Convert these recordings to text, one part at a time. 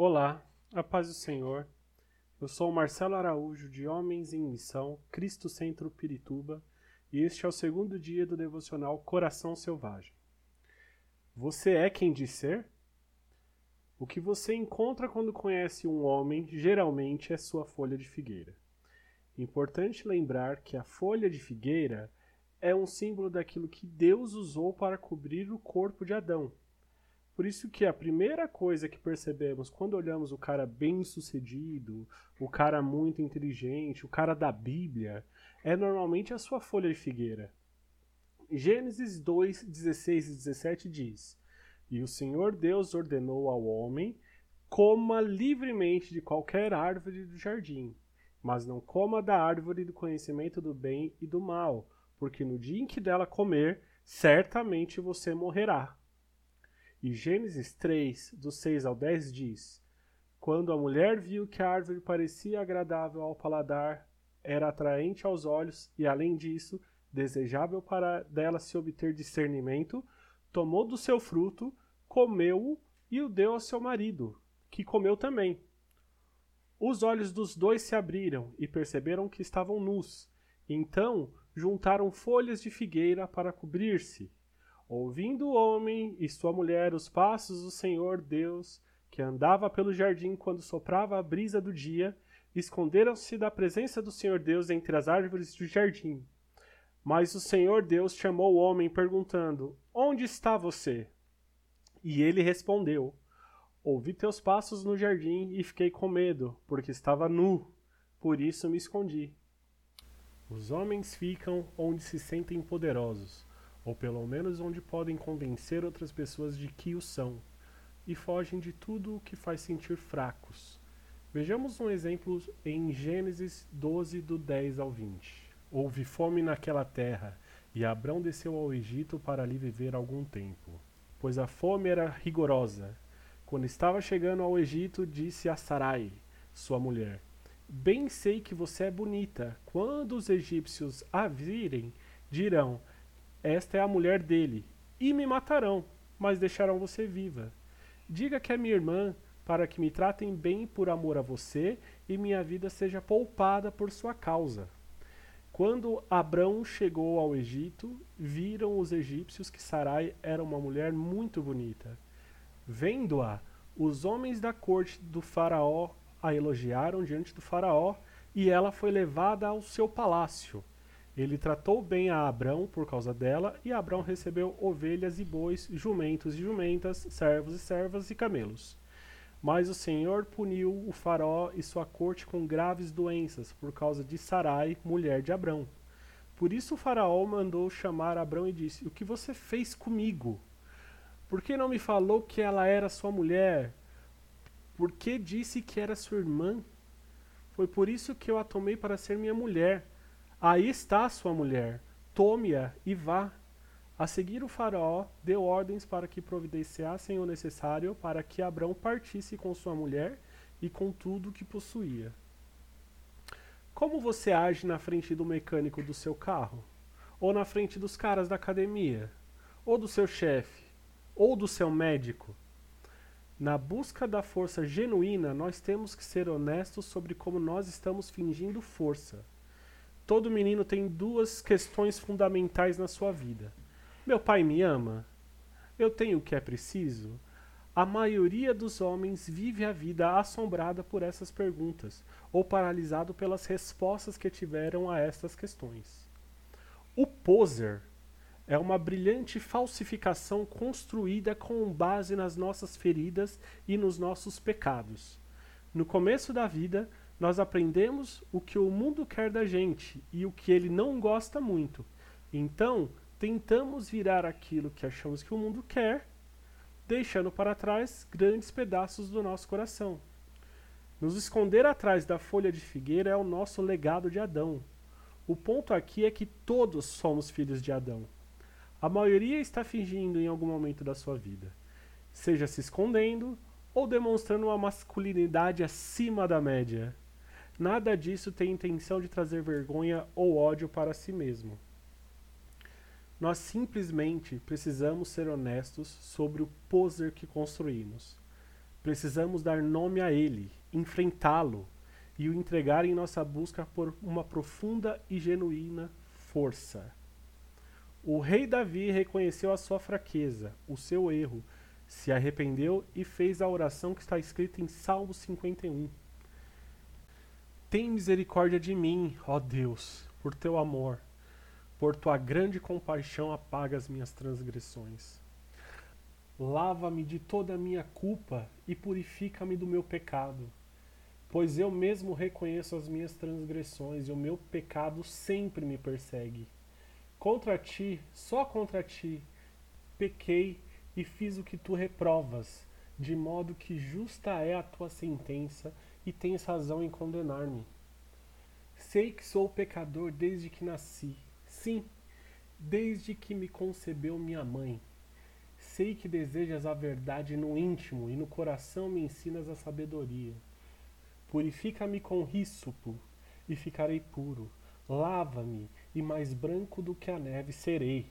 Olá, a paz do Senhor. Eu sou Marcelo Araújo, de Homens em Missão, Cristo Centro Pirituba, e este é o segundo dia do devocional Coração Selvagem. Você é quem diz ser? O que você encontra quando conhece um homem geralmente é sua folha de figueira. Importante lembrar que a folha de figueira é um símbolo daquilo que Deus usou para cobrir o corpo de Adão, por isso que a primeira coisa que percebemos quando olhamos o cara bem sucedido, o cara muito inteligente, o cara da Bíblia, é normalmente a sua folha de figueira. Gênesis 2, 16 e 17 diz: E o Senhor Deus ordenou ao homem: coma livremente de qualquer árvore do jardim, mas não coma da árvore do conhecimento do bem e do mal, porque no dia em que dela comer, certamente você morrerá. E Gênesis 3, do 6 ao 10 diz: Quando a mulher viu que a árvore parecia agradável ao paladar, era atraente aos olhos e, além disso, desejável para dela se obter discernimento, tomou do seu fruto, comeu-o e o deu ao seu marido, que comeu também. Os olhos dos dois se abriram e perceberam que estavam nus. Então juntaram folhas de figueira para cobrir-se. Ouvindo o homem e sua mulher os passos do Senhor Deus, que andava pelo jardim quando soprava a brisa do dia, esconderam-se da presença do Senhor Deus entre as árvores do jardim. Mas o Senhor Deus chamou o homem, perguntando: Onde está você? E ele respondeu: Ouvi teus passos no jardim e fiquei com medo, porque estava nu, por isso me escondi. Os homens ficam onde se sentem poderosos ou pelo menos onde podem convencer outras pessoas de que o são, e fogem de tudo o que faz sentir fracos. Vejamos um exemplo em Gênesis 12, do 10 ao 20. Houve fome naquela terra, e Abrão desceu ao Egito para ali viver algum tempo, pois a fome era rigorosa. Quando estava chegando ao Egito, disse a Sarai, sua mulher: Bem sei que você é bonita. Quando os egípcios a virem, dirão: esta é a mulher dele, e me matarão, mas deixarão você viva. Diga que é minha irmã, para que me tratem bem por amor a você e minha vida seja poupada por sua causa. Quando Abrão chegou ao Egito, viram os egípcios que Sarai era uma mulher muito bonita. Vendo-a, os homens da corte do Faraó a elogiaram diante do Faraó, e ela foi levada ao seu palácio. Ele tratou bem a Abrão por causa dela, e Abrão recebeu ovelhas e bois, jumentos e jumentas, servos e servas e camelos. Mas o Senhor puniu o faraó e sua corte com graves doenças por causa de Sarai, mulher de Abrão. Por isso o faraó mandou chamar Abrão e disse: O que você fez comigo? Por que não me falou que ela era sua mulher? Por que disse que era sua irmã? Foi por isso que eu a tomei para ser minha mulher. Aí está sua mulher, tome-a e vá. A seguir, o faraó deu ordens para que providenciassem o necessário para que Abrão partisse com sua mulher e com tudo que possuía. Como você age na frente do mecânico do seu carro? Ou na frente dos caras da academia? Ou do seu chefe? Ou do seu médico? Na busca da força genuína, nós temos que ser honestos sobre como nós estamos fingindo força. Todo menino tem duas questões fundamentais na sua vida. Meu pai me ama? Eu tenho o que é preciso? A maioria dos homens vive a vida assombrada por essas perguntas, ou paralisado pelas respostas que tiveram a estas questões. O poser é uma brilhante falsificação construída com base nas nossas feridas e nos nossos pecados. No começo da vida, nós aprendemos o que o mundo quer da gente e o que ele não gosta muito. Então, tentamos virar aquilo que achamos que o mundo quer, deixando para trás grandes pedaços do nosso coração. Nos esconder atrás da folha de figueira é o nosso legado de Adão. O ponto aqui é que todos somos filhos de Adão. A maioria está fingindo em algum momento da sua vida, seja se escondendo ou demonstrando uma masculinidade acima da média. Nada disso tem intenção de trazer vergonha ou ódio para si mesmo. Nós simplesmente precisamos ser honestos sobre o poser que construímos. Precisamos dar nome a ele, enfrentá-lo e o entregar em nossa busca por uma profunda e genuína força. O rei Davi reconheceu a sua fraqueza, o seu erro, se arrependeu e fez a oração que está escrita em Salmo 51. Tem misericórdia de mim, ó Deus, por teu amor. Por tua grande compaixão apaga as minhas transgressões. Lava-me de toda a minha culpa e purifica-me do meu pecado. Pois eu mesmo reconheço as minhas transgressões e o meu pecado sempre me persegue. Contra ti, só contra ti, pequei e fiz o que tu reprovas, de modo que justa é a tua sentença e tens razão em condenar-me. Sei que sou pecador desde que nasci, sim, desde que me concebeu minha mãe. Sei que desejas a verdade no íntimo e no coração me ensinas a sabedoria. Purifica-me com rísopo e ficarei puro. Lava-me e mais branco do que a neve serei.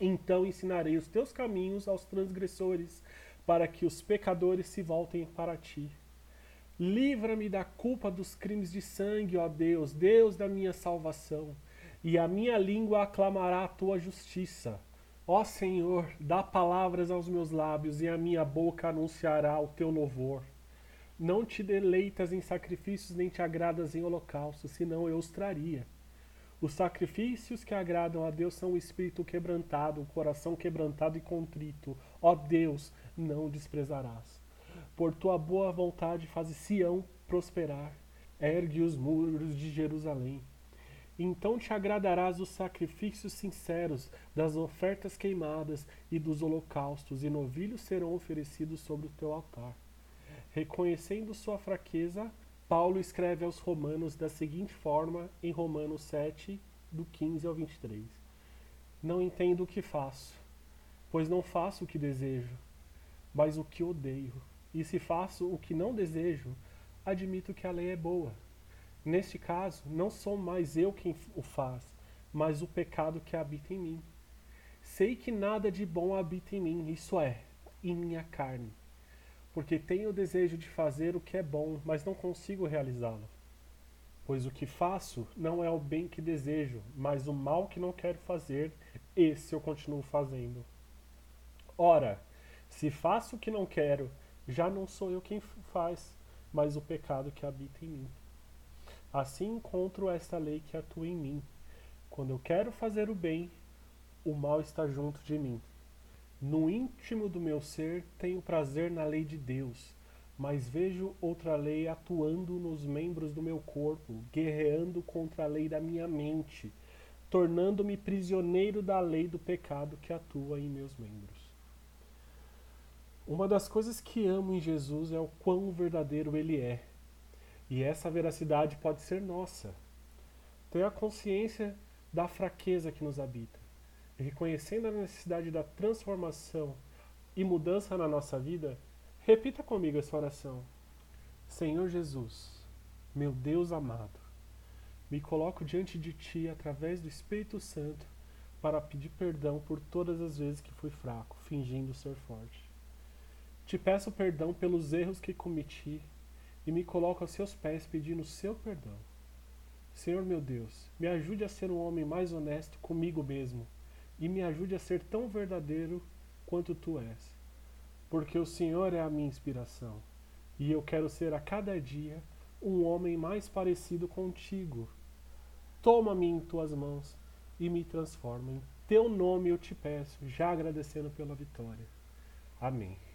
Então ensinarei os teus caminhos aos transgressores, para que os pecadores se voltem para ti. Livra-me da culpa dos crimes de sangue, ó Deus, Deus da minha salvação, e a minha língua aclamará a tua justiça. Ó Senhor, dá palavras aos meus lábios, e a minha boca anunciará o teu louvor. Não te deleitas em sacrifícios, nem te agradas em holocaustos, senão eu os traria. Os sacrifícios que agradam a Deus são o espírito quebrantado, o coração quebrantado e contrito. Ó Deus, não desprezarás. Por tua boa vontade faz Sião prosperar, ergue os muros de Jerusalém. Então te agradarás dos sacrifícios sinceros, das ofertas queimadas e dos holocaustos, e novilhos serão oferecidos sobre o teu altar. Reconhecendo sua fraqueza, Paulo escreve aos Romanos da seguinte forma em Romanos 7, do 15 ao 23. Não entendo o que faço, pois não faço o que desejo, mas o que odeio. E se faço o que não desejo, admito que a lei é boa. Neste caso, não sou mais eu quem o faz, mas o pecado que habita em mim. Sei que nada de bom habita em mim, isso é, em minha carne porque tenho o desejo de fazer o que é bom, mas não consigo realizá-lo. Pois o que faço não é o bem que desejo, mas o mal que não quero fazer, esse eu continuo fazendo. Ora, se faço o que não quero, já não sou eu quem faz, mas o pecado que habita em mim. Assim encontro esta lei que atua em mim. Quando eu quero fazer o bem, o mal está junto de mim. No íntimo do meu ser tenho prazer na lei de Deus, mas vejo outra lei atuando nos membros do meu corpo, guerreando contra a lei da minha mente, tornando-me prisioneiro da lei do pecado que atua em meus membros. Uma das coisas que amo em Jesus é o quão verdadeiro ele é. E essa veracidade pode ser nossa. Tenho a consciência da fraqueza que nos habita reconhecendo a necessidade da transformação e mudança na nossa vida, repita comigo essa oração. Senhor Jesus, meu Deus amado, me coloco diante de Ti através do Espírito Santo para pedir perdão por todas as vezes que fui fraco, fingindo ser forte. Te peço perdão pelos erros que cometi e me coloco aos Seus pés pedindo seu perdão. Senhor meu Deus, me ajude a ser um homem mais honesto comigo mesmo e me ajude a ser tão verdadeiro quanto tu és. Porque o Senhor é a minha inspiração, e eu quero ser a cada dia um homem mais parecido contigo. Toma-me em tuas mãos e me transforma. Em teu nome eu te peço, já agradecendo pela vitória. Amém.